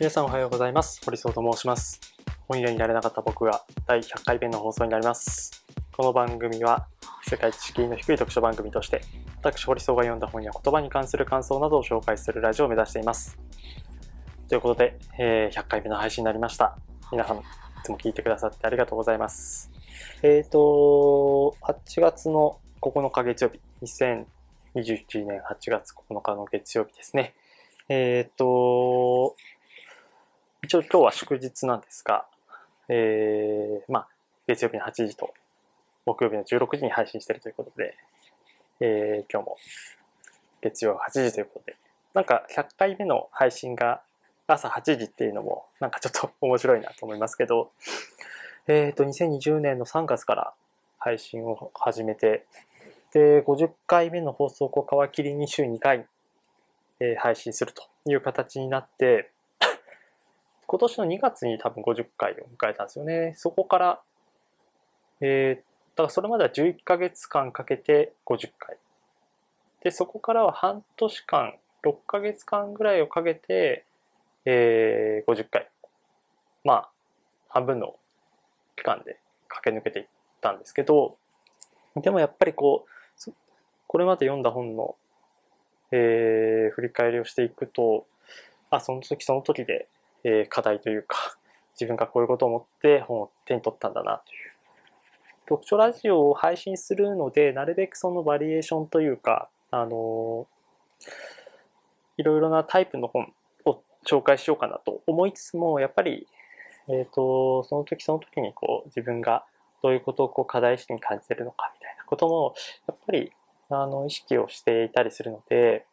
皆さんおはようございます。堀荘と申します。本屋になれなかった僕が第100回目の放送になります。この番組は世界知識の低い読書番組として、私堀荘が読んだ本や言葉に関する感想などを紹介するラジオを目指しています。ということで、えー100回目の配信になりました。皆さん、いつも聞いてくださってありがとうございます。えっ、と、8月の9日月曜日、2021年8月9日の月曜日ですね。えっ、と、一応今日は祝日なんですが、えー、まあ、月曜日の8時と木曜日の16時に配信してるということで、えー、今日も月曜8時ということで、なんか100回目の配信が朝8時っていうのもなんかちょっと面白いなと思いますけど、えっ、と、2020年の3月から配信を始めて、で、50回目の放送を皮切りに週2回、えー配信するという形になって、今年の2月に多分50回を迎えたんですよね。そこから、えーだからそれまでは11ヶ月間かけて50回。で、そこからは半年間、6ヶ月間ぐらいをかけて、えー50回。まあ、半分の期間で駆け抜けていったんですけど、でもやっぱりこう、これまで読んだ本の、えー振り返りをしていくと、あ、その時その時で、え課題というか、自分がこういうことを思って本を手に取ったんだなという。読書ラジオを配信するので、なるべくそのバリエーションというか、あのいろいろなタイプの本を紹介しようかなと思いつつも、やっぱり、えっ、と、その時その時にこう自分がどういうことをこう課題意識に感じてるのかみたいなことも、やっぱり、あの、意識をしていたりするので、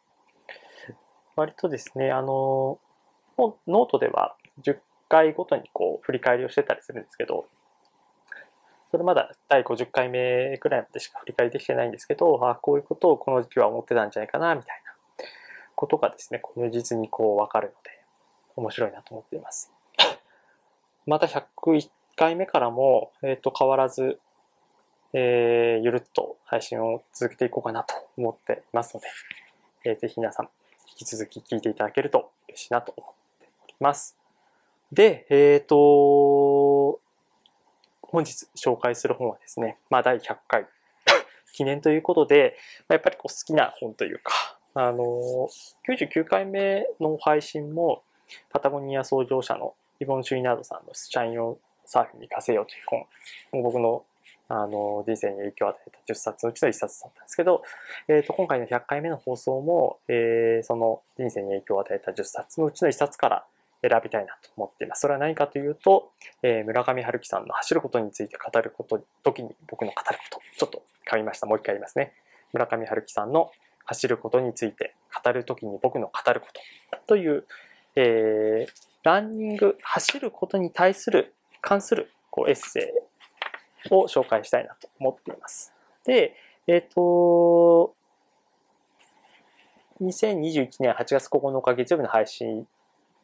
割とですね、あの、ノートでは10回ごとにこう振り返りをしてたりするんですけど、それまだ第50回目くらいまでしか振り返りできてないんですけど、あこういうことをこの時期は思ってたんじゃないかな、みたいなことがですね、この実にこう分かるので、面白いなと思っています。また101回目からも、えっ、と、変わらず、えーゆるっと配信を続けていこうかなと思っていますので、えーぜひ皆さん、引き続き聞いていただけると嬉しいなと思っております。で、えっ、と、本日紹介する本はですね、まあ第100回 記念ということで、やっぱりこう好きな本というか、あの、99回目の配信も、パタゴニア創業者のイボン・シュイナードさんのシャインをサーフィンに稼ようという本、僕のあの人生に影響を与えた10冊のうちの1冊だったんですけど、えー、と今回の100回目の放送も、えーその人生に影響を与えた10冊のうちの1冊から選びたいなと思っています。それは何かというと、えー村上春樹さんの走ることについて語ること、時に僕の語ること、ちょっと噛みました。もう一回言いますね。村上春樹さんの走ることについて語る時に僕の語ることという、えーランニング、走ることに対する、関するこうエッセイを紹介したいなと思っています。で、えっ、と、2021年8月9日月曜日の配信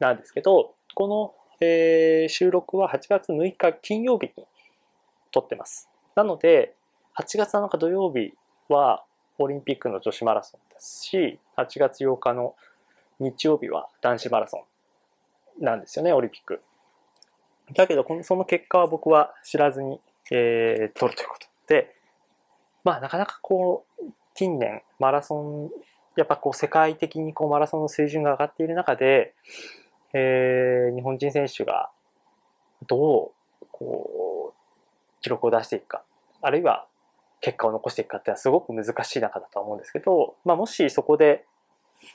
なんですけど、この、えー収録は8月6日金曜日に撮ってます。なので、8月7日土曜日はオリンピックの女子マラソンですし、8月8日の日曜日は男子マラソンなんですよね、オリンピック。だけど、その結果は僕は知らずに、えー、取るということで、まあ、なかなかこう、近年、マラソン、やっぱこう、世界的にこう、マラソンの水準が上がっている中で、えー日本人選手がどう、こう、記録を出していくか、あるいは結果を残していくかっていうのはすごく難しい中だと思うんですけど、まあ、もしそこで、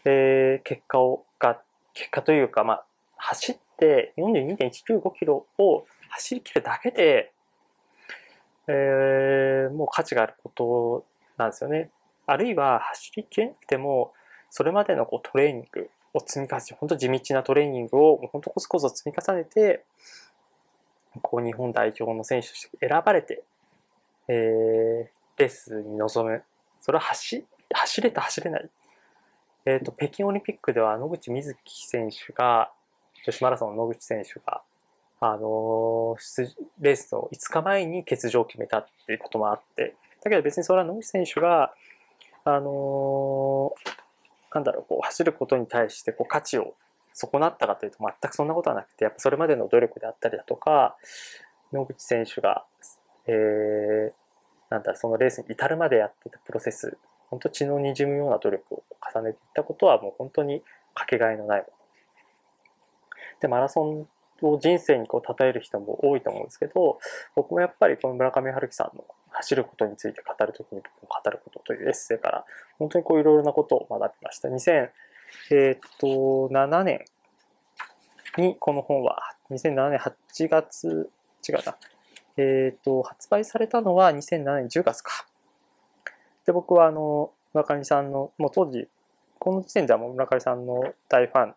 えー結果をが、結果というか、まあ、走って42.195キロを走り切るだけで、えーもう価値があることなんですよね。あるいは走り切れなくても、それまでのこうトレーニングを積み重ね、本当地道なトレーニングを本当コツコツ積み重ねて、こう日本代表の選手として選ばれて、えーレースに臨む。それは走、走れた走れない。えっ、と、北京オリンピックでは野口みずき選手が、女子マラソンの野口選手が、あのー出レースの5日前に欠場を決めたっていうこともあって、だけど別にそれは野口選手が、あのーなんだろう、こう、走ることに対してこう価値を損なったかというと全くそんなことはなくて、やっぱそれまでの努力であったりだとか、野口選手が、えー、なんだ、そのレースに至るまでやってたプロセス、本当血の滲むような努力を重ねていったことはもう本当にかけがえのないもの。で、マラソンを人生にこう称える人も多いと思うんですけど、僕もやっぱりこの村上春樹さんの走ることについて語るときに僕も語ることというエッセイから本当にこういろいろなことを学びました。2007年にこの本は、2007年8月、違うな、えっ、と、発売されたのは2007年10月か。で、僕はあの、村上さんの、もう当時、この時点ではもう村上さんの大ファン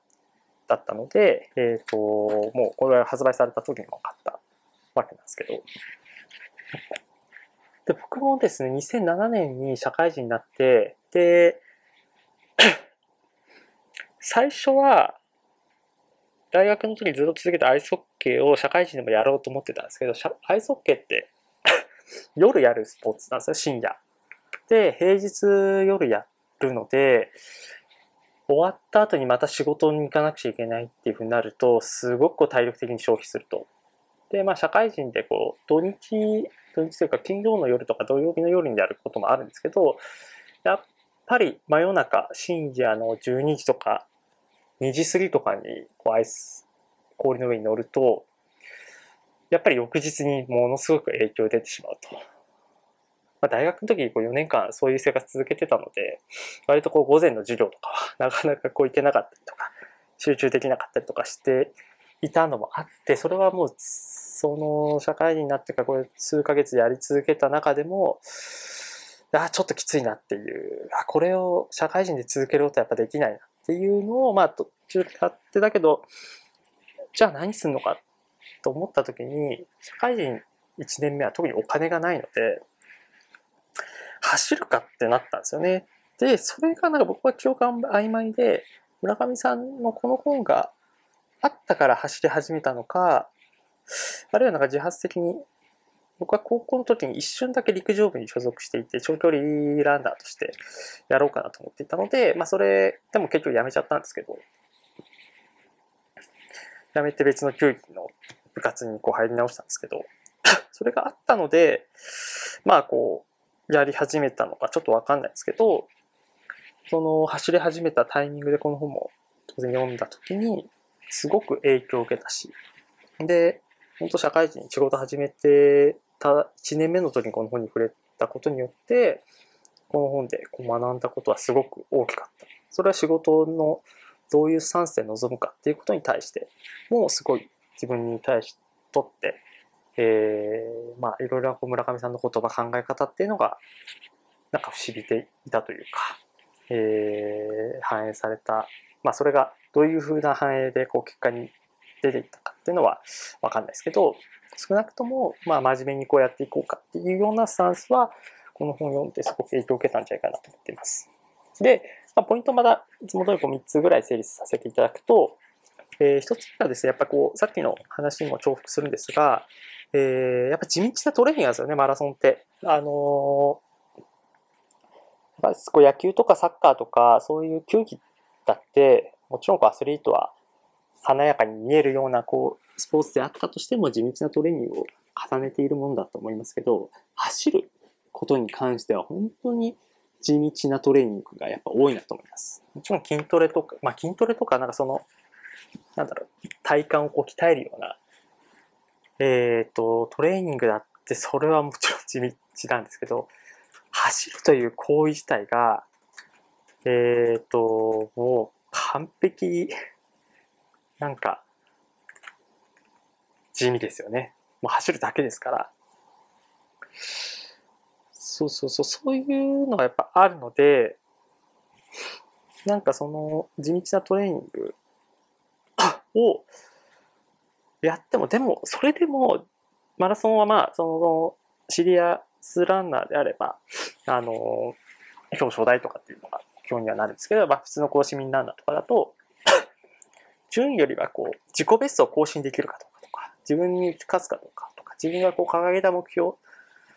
だったので、えっ、と、もうこれが発売された時にも買ったわけなんですけど。で、僕もですね、2007年に社会人になって、で、最初は、大学の時ずっと続けたアイスホッケーを社会人でもやろうと思ってたんですけど、アイスホッケーって 夜やるスポーツなんですよ、深夜。で、平日夜やるので、終わった後にまた仕事に行かなくちゃいけないっていうふうになると、すごくこう体力的に消費すると。で、まあ社会人でこう、土日、土日というか金曜の夜とか土曜日の夜にやることもあるんですけど、やっぱり真夜中、深夜の12時とか2時過ぎとかにこうアイス、氷の上に乗ると、やっぱり翌日にものすごく影響出てしまうと。まあ、大学の時こう4年間そういう生活続けてたので、割とこう午前の授業とかは なかなかこう行けなかったりとか、集中できなかったりとかしていたのもあって、それはもうその社会人になってからこれ数ヶ月やり続けた中でも、あちょっときついなっていう、あこれを社会人で続けることはやっぱできないなっていうのを、まあ途中でやってだけど、じゃあ何するのかと思った時に、社会人1年目は特にお金がないので、走るかってなったんですよね。で、それがなんか僕は記憶が曖昧で、村上さんのこの本があったから走り始めたのか、あるいはなんか自発的に、僕は高校の時に一瞬だけ陸上部に所属していて、長距離ランナーとしてやろうかなと思っていたので、まあそれでも結局やめちゃったんですけど、やめて別の球技の部活にこう入り直したんですけど、それがあったので、まあこう、やり始めたのかちょっとわかんないですけど、その走り始めたタイミングでこの本も当然読んだ時に、すごく影響を受けたし、で、本当社会人仕事始めてた1年目の時にこの本に触れたことによって、この本でこう学んだことはすごく大きかった。それは仕事のどういうスタンスで臨むかっていうことに対してもうすごい自分に対しとって、えー、まあいろいろ村上さんの言葉考え方っていうのがなんか不思議ていたというか、えー、反映された、まあそれがどういうふうな反映でこう結果に出ていったかっていうのはわかんないですけど、少なくともまあ真面目にこうやっていこうかっていうようなスタンスはこの本を読んですごく影響を受けたんじゃないかなと思っています。で、まあ、ポイントまだいつも通りこう3つぐらい整理させていただくと、えー、1つ目はですね、やっぱこう、さっきの話にも重複するんですが、えー、やっぱ地道なトレーニングなんですよね、マラソンって。あのー、やっぱこう野球とかサッカーとか、そういう球技だって、もちろんこうアスリートは華やかに見えるようなこうスポーツであったとしても地道なトレーニングを重ねているものだと思いますけど、走ることに関しては本当に地道なトレーニングがやっぱ多いなと思います。もちろん筋トレとか、まあ筋トレとかなんかその、なんだろう、体幹をこう鍛えるような、えっ、ー、と、トレーニングだってそれはもちろん地道なんですけど、走るという行為自体が、えっ、ー、と、もう完璧、なんか、地味ですよね。もう走るだけですから。そうそうそう、そういうのがやっぱあるので、なんかその地道なトレーニングをやっても、でも、それでも、マラソンはまあ、その、シリアスランナーであれば、あの、表彰台とかっていうのが表にはなるんですけど、まあ、普通のこう市民ランナーとかだと、順位よりはこう、自己ベストを更新できるかどうかとか、自分に勝つかどうかとか、自分がこう掲げた目標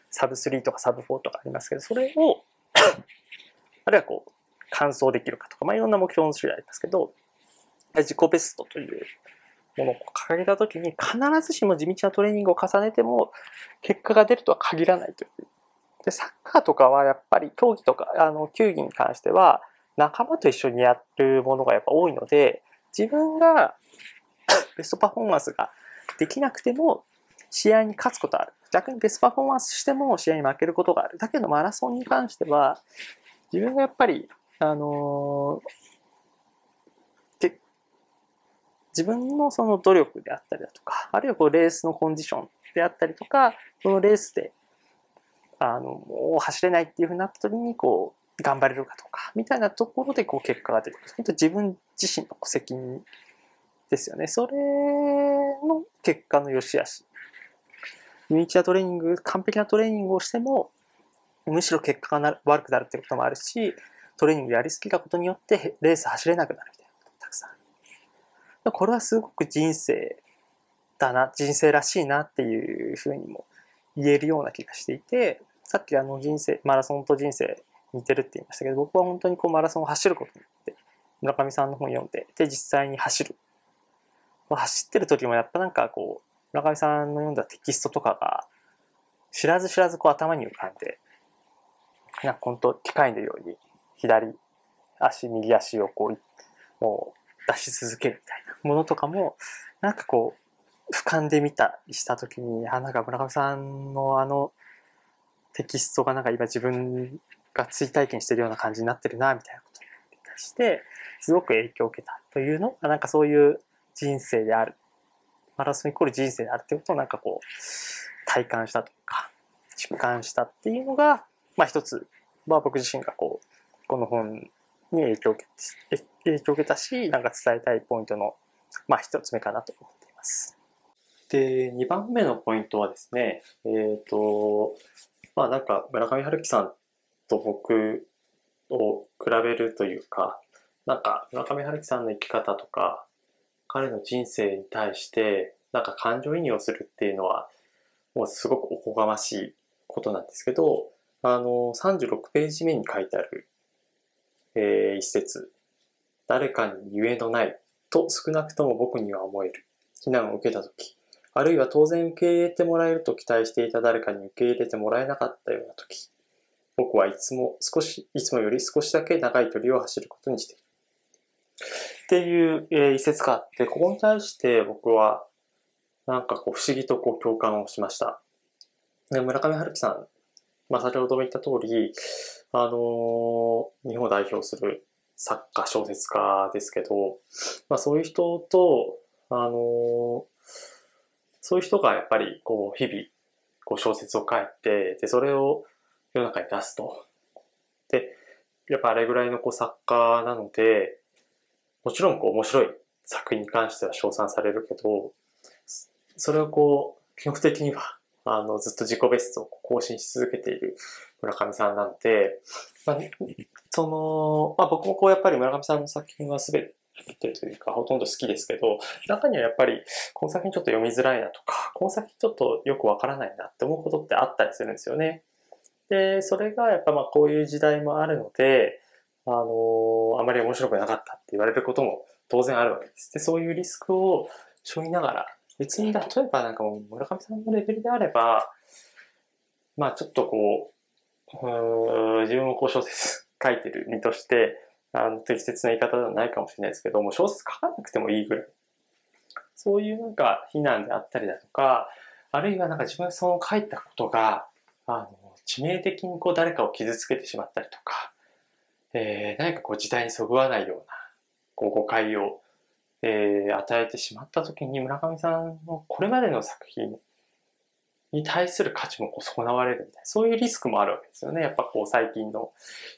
サブ3とかサブ4とかありますけど、それを あるいはこう、完走できるかとか、まあ、いろんな目標の種類ありますけど、自己ベストというものを掲げた時に必ずしも地道なトレーニングを重ねても結果が出るとは限らないという。で、サッカーとかはやっぱり競技とか、あの、球技に関しては仲間と一緒にやるものがやっぱ多いので、自分が ベストパフォーマンスができなくても試合に勝つことある。逆にベストパフォーマンスしても試合に負けることがある。だけどマラソンに関しては自分がやっぱり、あのー、自分のその努力であったりだとか、あるいはこうレースのコンディションであったりとか、そのレースで、あの、もう走れないっていうふうになった時に、こう、頑張れるかとか、みたいなところでこう結果が出てくる。本当自分自身の責任ですよね。それの結果の良し悪し。ユニチュアトレーニング、完璧なトレーニングをしても、むしろ結果が悪くなるってこともあるし、トレーニングやりすぎたことによってレース走れなくなるみたいなこともたくさんある。これはすごく人生だな、人生らしいなっていうふうにも言えるような気がしていて、さっきあの人生、マラソンと人生似てるって言いましたけど、僕は本当にこうマラソンを走ることによって、村上さんの本読んで、で、実際に走る。走ってる時もやっぱなんかこう、村上さんの読んだテキストとかが、知らず知らずこう頭に浮かんで、なんか本当機械のように左足、右足をこう、もう出し続けるみたいなものとかも、なんかこう、俯瞰で見たりした時に、あ、なんか村上さんのあのテキストがなんか今自分が追体験してるような感じになってるな、みたいなことに対して、すごく影響を受けたというのが、なんかそういう人生である。マラソンイコール人生であるっていうことをなんかこう、体感したとか、実感したっていうのが、まあ一つ、まあ僕自身がこう、この本に影響を受け影響を受けたし、なんか伝えたいポイントの、まあ一つ目かなと思っています。で、二番目のポイントはですね、えっ、ー、と、まあなんか村上春樹さんと僕を比べるというか、なんか村上春樹さんの生き方とか、彼の人生に対してなんか感情移入をするっていうのはもうすごくおこがましいことなんですけどあの36ページ目に書いてある、えー、一節誰かにゆえのないと少なくとも僕には思える。非難を受けた時。あるいは当然受け入れてもらえると期待していた誰かに受け入れてもらえなかったような時。僕はいつも少しいつもより少しだけ長い距離を走ることにしている。っていう、えー、一節があって、ここに対して僕は、なんかこう不思議とこう共感をしました。で村上春樹さん、まあ先ほども言った通り、あのー、日本を代表する作家、小説家ですけど、まあそういう人と、あの、そういう人がやっぱりこう日々こう小説を書いて、で、それを世の中に出すと。で、やっぱあれぐらいのこう作家なので、もちろんこう面白い作品に関しては称賛されるけど、それをこう、基本的には、あの、ずっと自己ベストを更新し続けている村上さんなので、まあ、その、まあ僕もこうやっぱり村上さんの作品は全てというか、ほとんど好きですけど、中にはやっぱり、この作品ちょっと読みづらいなとか、この作品ちょっとよくわからないなって思うことってあったりするんですよね。で、それがやっぱまあこういう時代もあるので、あの、あまり面白くなかったって言われることも当然あるわけです。で、そういうリスクを背負いながら、別に例えばなんかもう村上さんのレベルであれば、まあちょっとこう、うん自分もこう小説書いてる身として、あの適切な言い方ではないかもしれないですけども、小説書かなくてもいいぐらい。そういうなんか非難であったりだとか、あるいはなんか自分がその書いたことが、あの、致命的にこう誰かを傷つけてしまったりとか、えー、何かこう時代にそぐわないようなこう誤解を、えー、与えてしまった時に村上さんのこれまでの作品に対する価値もこう損なわれるみたいなそういうリスクもあるわけですよね。やっぱこう最近の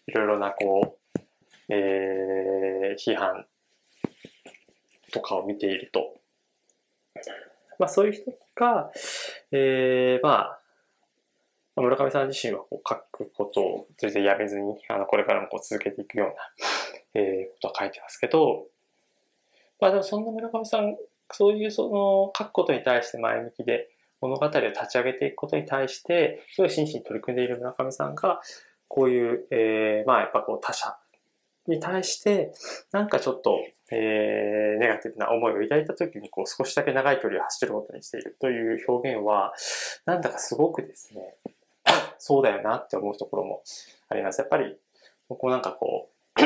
いろいろなこう、えー、批判とかを見ていると、まあ、そういう人が、えー、まあ村上さん自身はこう書くことを全然やめずに、あの、これからもこう続けていくような、えー、ことは書いてますけど、まあでもそんな村上さん、そういうその書くことに対して前向きで、物語を立ち上げていくことに対して、すごい真摯に取り組んでいる村上さんが、こういう、えー、まあやっぱこう他者に対して、なんかちょっと、えー、ネガティブな思いを抱いた時に、こう、少しだけ長い距離を走ることにしているという表現は、なんだかすごくですね、そうだよなって思うところもあります。やっぱり、こうなんかこう、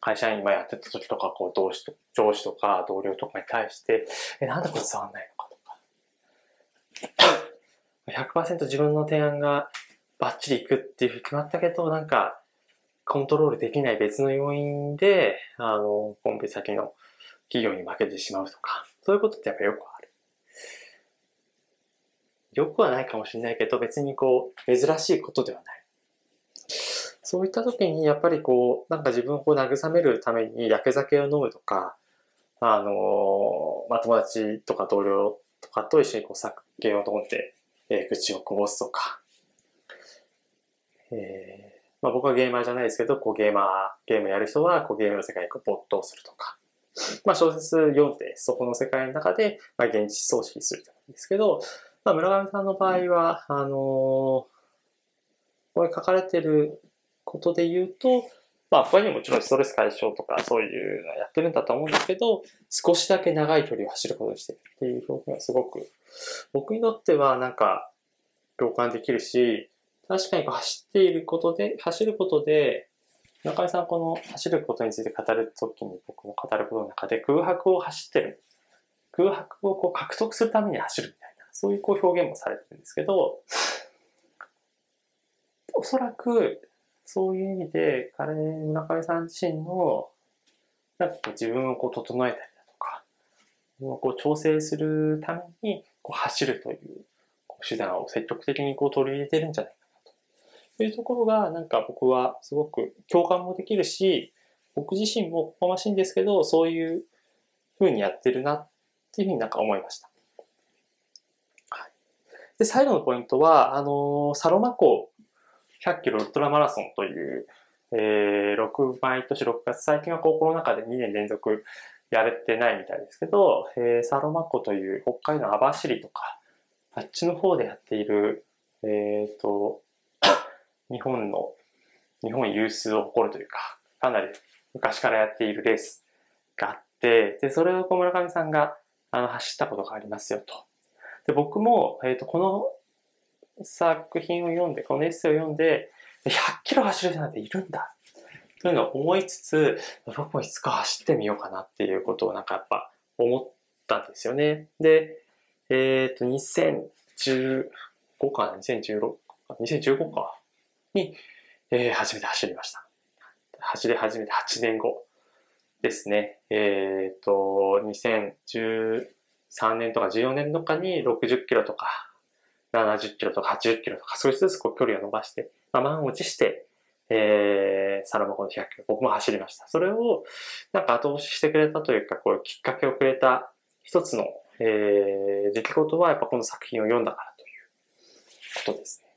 会社員今やってた時とか、こう、上司と上司とか同僚とかに対して、え、なんでこれ伝わんないのか。100%自分の提案がバッチリいくっていうふうに決まったけど、なんか、コントロールできない別の要因で、あの、コンペ先の企業に負けてしまうとか、そういうことってやっぱよくある。よくはないかもしれないけど、別にこう、珍しいことではない。そういった時に、やっぱりこう、なんか自分を慰めるために、焼け酒を飲むとか、あの、まあ、友達とか同僚かと一緒にこう酒を飲んで、えー、口をこぼすとか、えーまあ、僕はゲーマーじゃないですけど、こうゲーマー、ゲームやる人はこうゲームの世界に没頭するとか、まあ、小説読んで、そこの世界の中で、まあ、現実葬式するとかですけど、まあ、村上さんの場合は、あのー、これ書かれてることで言うと、まあ、他にもちろんストレス解消とかそういうのやってるんだと思うんですけど、少しだけ長い距離を走ることにしてるっていう表現がすごく、僕にとってはなんか共感できるし、確かに走っていることで、走ることで、中井さんこの走ることについて語るときに僕も語ることの中で空白を走ってる。空白をこう獲得するために走るみたいな、そういうこう表現もされてるんですけど、おそらくそういう意味で彼、中井さん自身のなんかこう自分をこう整えたりだとか、こう調整するためにこう走るという手段を積極的にこう取り入れてるんじゃないかなというところが、なんか僕はすごく共感もできるし、僕自身もこましいんですけど、そういう風にやってるなっていうふうになんか思いました。で、最後のポイントは、あのサロマ湖100キロウルトラマラソンという、えー、6、毎年6月、最近はこうコロナ禍で2年連続やれてないみたいですけど、えー、サロマ湖という北海道の網走とか、あっちの方でやっている、えっ、ー、と、日本の、日本有数を誇るというか、かなり昔からやっているレースがあって、で、それを小村上さんが、あの、走ったことがありますよと。で、僕も、えっ、ー、と、この作品を読んで、このエッセイを読んで、100キロ走る人なんているんだ。というのを思いつつ、僕もいつか走ってみようかなっていうことをなんかやっぱ思ったんですよね。で、えっ、ー、と、2015かな ?2016 か ?2015 か？に、えー、初めて走りました。走り始めて8年後ですね。えっ、ー、と、2013年とか14年とかに60キロとか70キロとか80キロとか少しずつこう距離を伸ばして、まあ、満を持して、えー、サロマ湖の100キロ、僕も走りました。それを、なんか後押ししてくれたというか、こうきっかけをくれた一つの、えー、出来事は、やっぱこの作品を読んだからということですね。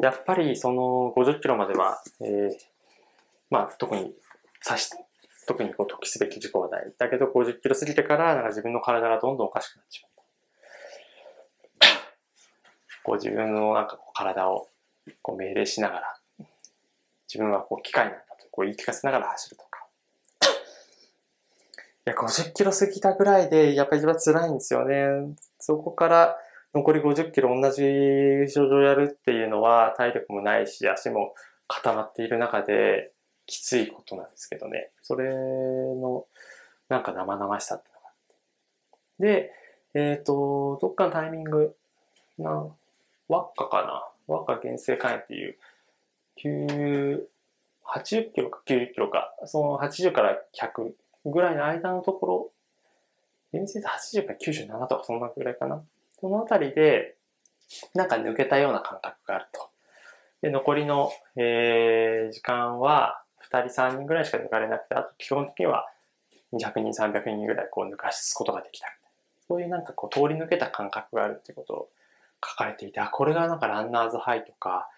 やっぱりその50キロまでは、えー、まあ特に差し、特にこう時すべき事故はない。だけど50キロ過ぎてからなんか自分の体がどんどんおかしくなってしまった。こう自分のなんかこう体をこう命令しながら、自分はこう機械なんだとこう言い聞かせながら走るとか。いや、50キロ過ぎたぐらいで、やっぱり一番辛いんですよね。そこから、残り50キロ同じ症状やるっていうのは体力もないし足も固まっている中できついことなんですけどね。それのなんか生々しさってのがあって。で、えっ、ー、と、どっかのタイミング、な、輪っかかな？輪っか原生肝炎っていう、9、80キロか90キロか、その80から100ぐらいの間のところ、厳密に80から97とかそんなぐらいかな。そのあたりで、なんか抜けたような感覚があると。で、残りの、えー、時間は、2人3人ぐらいしか抜かれなくて、あと基本的には200人、300人ぐらいこう抜かすことができた。そういうなんかこう通り抜けた感覚があるってことを書かれていて、あ、これがなんかランナーズハイとか、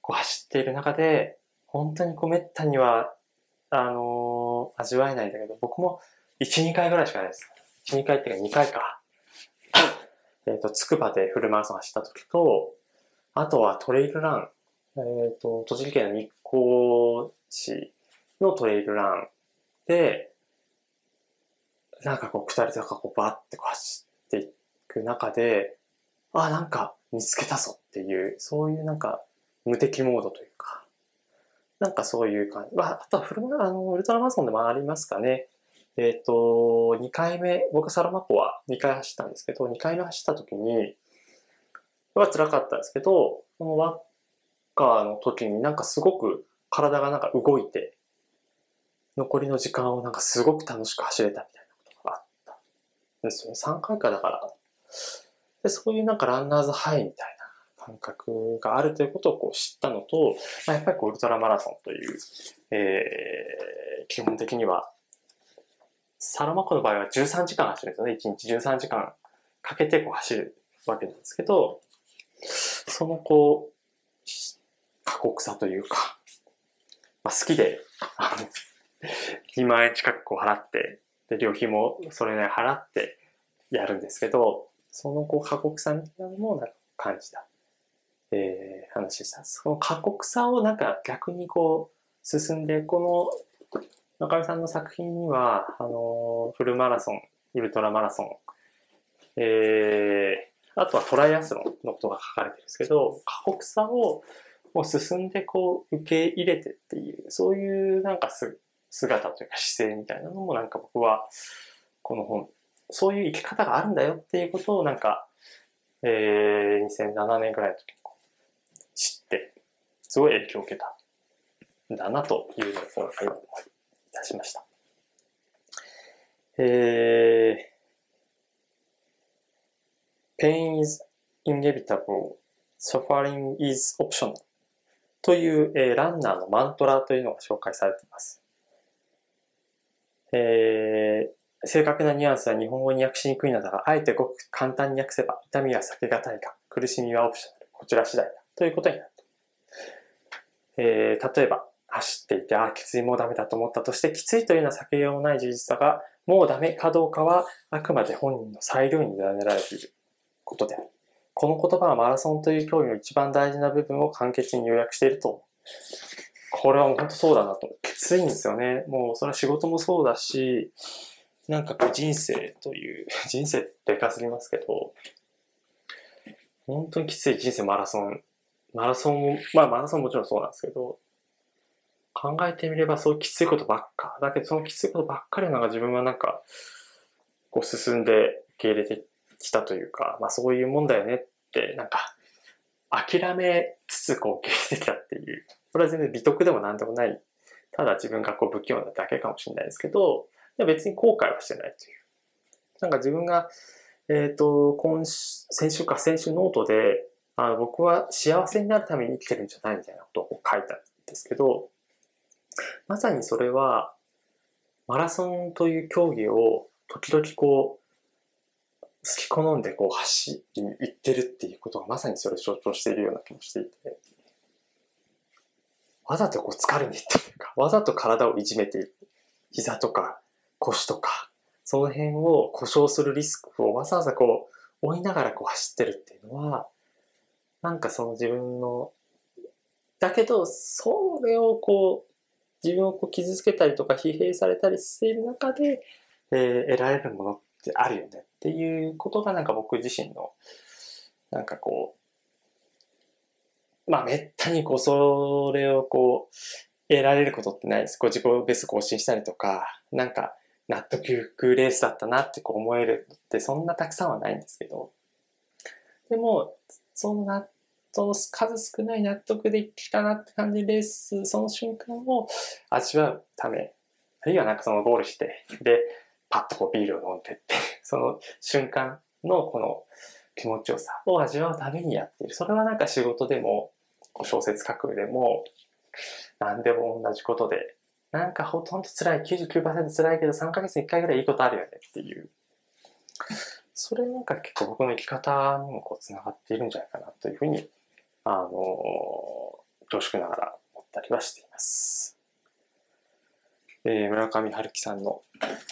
こう走っている中で、本当にこうめったには、あのー、味わえないんだけど、僕も1、2回ぐらいしかないです。1、2回っていうか2回か。えっ、と、つくばでフルマラソン走った時と、あとはトレイルラン、えっ、と、栃木県の日光市のトレイルランで、なんかこう、下り坂こうバーってこう走っていく中で、あ、なんか見つけたぞっていう、そういうなんか無敵モードというか、なんかそういう感じ。まあ、あとはフルあの、ウルトラマラソンでもありますかね。えっ、と、2回目、僕はサラマ湖は2回走ったんですけど、2回目走った時に、は辛かったんですけど、このワッカーの時になんかすごく体がなんか動いて、残りの時間をなんかすごく楽しく走れたみたいなことがあったんですよね。3回かだから。で、そういうなんかランナーズハイみたいな感覚があるということをこう知ったのと、まあ、やっぱりこうウルトラマラソンという、えー、基本的には、サラマ湖の場合は13時間走るんですよね。1日13時間かけてこう走るわけなんですけど、そのこう、過酷さというか、まあ、好きで、あの、2万円近くこう払って、で、旅費もそれなり払ってやるんですけど、そのこう過酷さみたいなのもなんか感じた、えー、話でした。その過酷さをなんか逆にこう進んで、この中見さんの作品には、あのフルマラソン、ウルトラマラソン、えー、あとはトライアスロンのことが書かれてるんですけど、過酷さをもう進んでこう受け入れてっていう、そういうなんかす姿というか姿勢みたいなのもなんか僕はこの本そういう生き方があるんだよっていうことをなんか、えー、2007年ぐらいの時知って、すごい影響を受けたんだなというのを今回思いいたしました。えー、pain is inevitable, suffering is optional という、えー、ランナーのマントラというのが紹介されています。えー、正確なニュアンスは日本語に訳しにくいのだが、あえてごく簡単に訳せば、痛みは避けがたいが、苦しみはオプショナル。こちら次第だ。ということになる。えー、例えば、走っていて、ああ、きつい、もうダメだと思ったとして、きついというのは避けようもない事実だが、もうダメかどうかは、あくまで本人の裁量に委ねられていることである。この言葉はマラソンという競技の一番大事な部分を簡潔に要約しているとこれはもう本当そうだなと。きついんですよね。もうそれは仕事もそうだし、なんかこう人生という、人生でかすぎますけど、本当にきつい人生マラソン、マラソンも、まあマラソンもちろんそうなんですけど、考えてみればそうきついことばっか。だけどそのきついことばっかりなんか自分はなんか、こう進んで受け入れてきたというか、まあそういうもんだよねって、なんか、諦めつつこう受け入れてきたっていう。これは全然美徳でもなんでもない。ただ自分がこう不器用なだけかもしれないですけど、いや別に後悔はしてないという。なんか自分が、えっ、ー、と、今週先週か先週ノートで、あの僕は幸せになるために生きてるんじゃないみたいなことを書いたんですけど、まさにそれは、マラソンという競技を時々こう、好き好んでこう走りに行ってるっていうことがまさにそれを象徴しているような気もしていて、わざとこう疲れに行ってるというか、わざと体をいじめている。膝とか腰とか、その辺を故障するリスクをわざわざこう、追いながらこう走ってるっていうのは、なんかその自分の、だけど、それをこう、自分をこう傷つけたりとか疲弊されたりしている中で、えー、得られるものってあるよねっていうことがなんか僕自身の、なんかこう、まあめったにこうそれをこう、得られることってないです。こう自己ベスト更新したりとか、なんか納得いくレースだったなってこう思えるってそんなたくさんはないんですけど、でも、そんな、その数少ない納得できたなって感じるレース、その瞬間を味わうため、あるいはなんかそのゴールして、で、パッとこうビールを飲んでって、その瞬間のこの気持ちよさを味わうためにやっている。それはなんか仕事でも、小説書くでも、何でも同じことでなんかほとんど辛い、99%辛いけど3ヶ月に1回ぐらいいいことあるよねっていう。それなんか結構僕の生き方にもこう繋がっているんじゃないかなというふうに、あの、恐縮ながら思ったりはしています。えー、村上春樹さんの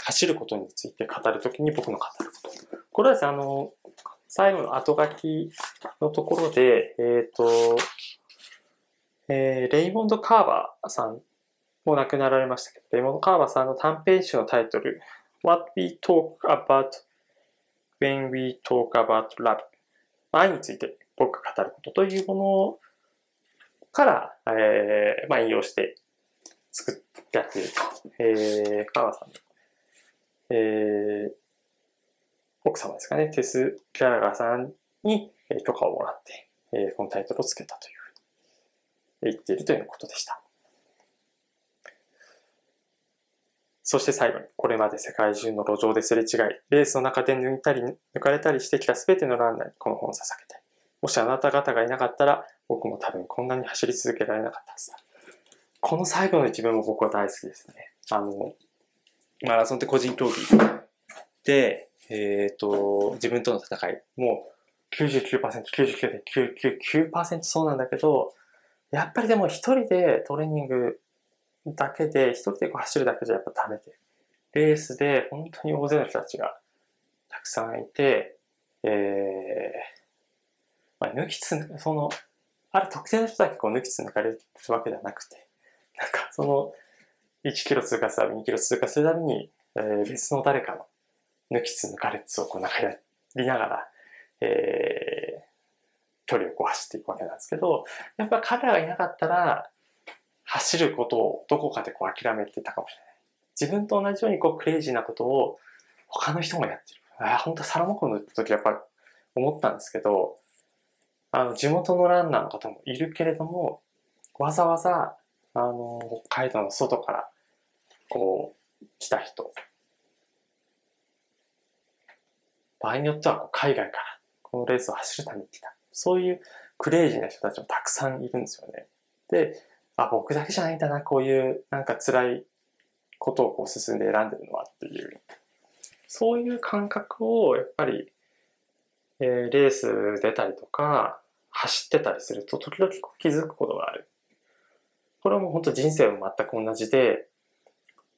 走ることについて語るときに僕の語ること。これはですね、あの、最後の後書きのところで、えっ、ー、と、えー、レイモンド・カーバーさんもう亡くなられましたけど、レイモンド・カーバーさんの短編集のタイトル、What We Talk About When We Talk About Love 愛について僕が語ることというものから、えー、まあ引用して作ってやっていると。えー、カーバーさんの、えー、奥様ですかね、テス・ギャラガーさんに許可をもらって、えー、このタイトルをつけたという言っているということでした。そして最後に、これまで世界中の路上ですれ違い、レースの中で抜いたり抜かれたりしてきた全てのランナーにこの本を捧げたい。もしあなた方がいなかったら、僕も多分こんなに走り続けられなかったはずだ。この最後の一文も僕は大好きですね。あの、マラソンって個人競技で、えっ、ー、と、自分との戦い、もう99%、99.999%そうなんだけど、やっぱりでも一人でトレーニングだけで、一人でこう走るだけじゃやっぱダメで、レースで本当に大勢の人たちがたくさんいて、えー、まあ、抜きつ、その、ある特定の人だけこう抜きつ抜かれるわけではなくて、なんかその、1キロ通過するたび2キロ通過するたびに、えー、別の誰かの抜きつ抜かれつをこうなかやりながら、えー、距離をこう走っていくわけなんですけど、やっぱ彼らがいなかったら、走ることをどこかでこう諦めてたかもしれない。自分と同じようにこうクレイジーなことを他の人もやってる。あ本当サラモコの時やっぱ思ったんですけど、あの、地元のランナーの方もいるけれども、わざわざ、あの、北海道の外から、こう、来た人。場合によってはこう海外からこのレースを走るために来た。そういうクレイジーな人たちもたくさんいるんですよね。で、あ、僕だけじゃないんだな、こういうなんか辛いことをこう進んで選んでるのはっていう、そういう感覚をやっぱり、えー、レース出たりとか、走ってたりすると時々気づくことがある。これはもう本当人生も全く同じで、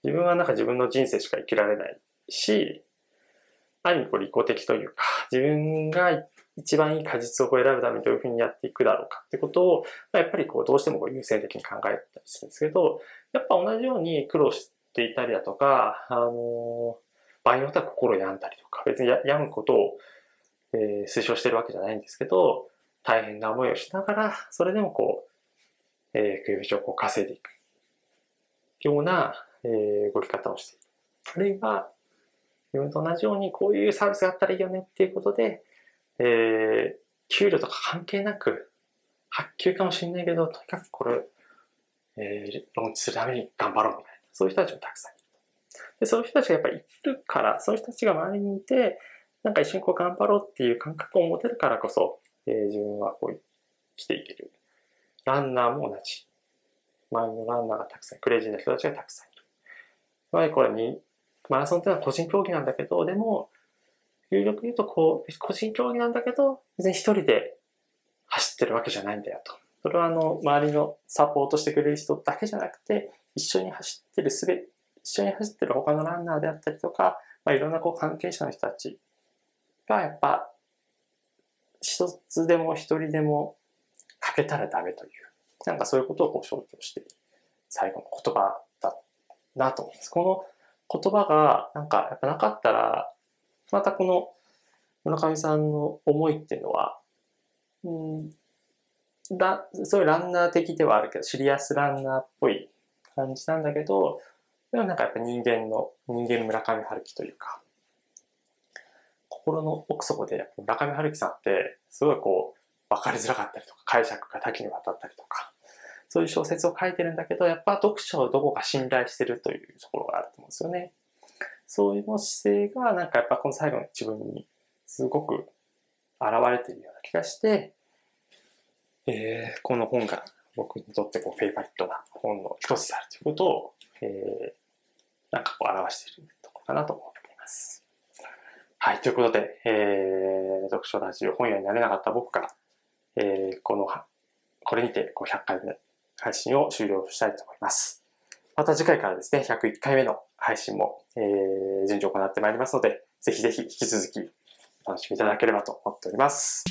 自分はなんか自分の人生しか生きられないし、ある意味こう利己的というか、自分が一番いい果実を選ぶためにどういうふうにやっていくだろうかってことを、やっぱりこうどうしてもこう優先的に考えたりするんですけど、やっぱ同じように苦労していたりだとか、あの場合によっては心を病んだりとか、別に病むことを、えー、推奨してるわけじゃないんですけど、大変な思いをしながら、それでもこう、えー、首飯をこう稼いでいくような、えー、動き方をしている。あるいは、自分と同じようにこういうサービスがあったらいいよねっていうことで、えー、給料とか関係なく、発給かもしれないけど、とにかくこれ、えー、ローンチするために頑張ろうみたいな、そういう人たちもたくさんいる。で、そういう人たちがやっぱりいるから、そういう人たちが周りにいて、なんか一緒にこう頑張ろうっていう感覚を持てるからこそ、えー、自分はこう生きていける。ランナーも同じ。周りのランナーがたくさん、クレイジーな人たちがたくさんいる。つまりこれに、マラソンっていうのは個人競技なんだけど、でも、有力言うと、こう、個人競技なんだけど、別に一人で走ってるわけじゃないんだよと。それはあの、周りのサポートしてくれる人だけじゃなくて、一緒に走ってるすべ、一緒に走ってる他のランナーであったりとか、まあ、いろんなこう関係者の人たちがやっぱ、一つでも一人でも欠けたらダメという、なんかそういうことをこう象徴している最後の言葉だなと思います。この言葉がなんかやっぱなかったら、またこの村上さんの思いっていうのは、うん、だそういうランナー的ではあるけど、シリアスランナーっぽい感じなんだけど、でもなんかやっぱ人間の、人間の村上春樹というか、心の奥底で村上春樹さんってすごいこう分かりづらかったりとか解釈が多岐にわたったりとかそういう小説を書いてるんだけどやっぱ読者をどこか信頼してるというところがあると思うんですよね。そういう姿勢がなんかやっぱこの最後の自分にすごく現れているような気がして、えー、この本が僕にとってこうフェイバリットな本の一つであるということを、えー、なんかこう表しているところかなと思っています。はい、ということで、えー、読書ラジオ本屋になれなかった僕から、えー、この、これにてこう100回目配信を終了したいと思います。また次回からですね、101回目の配信も、え、順次行ってまいりますので、ぜひぜひ引き続きお楽しみいただければと思っております。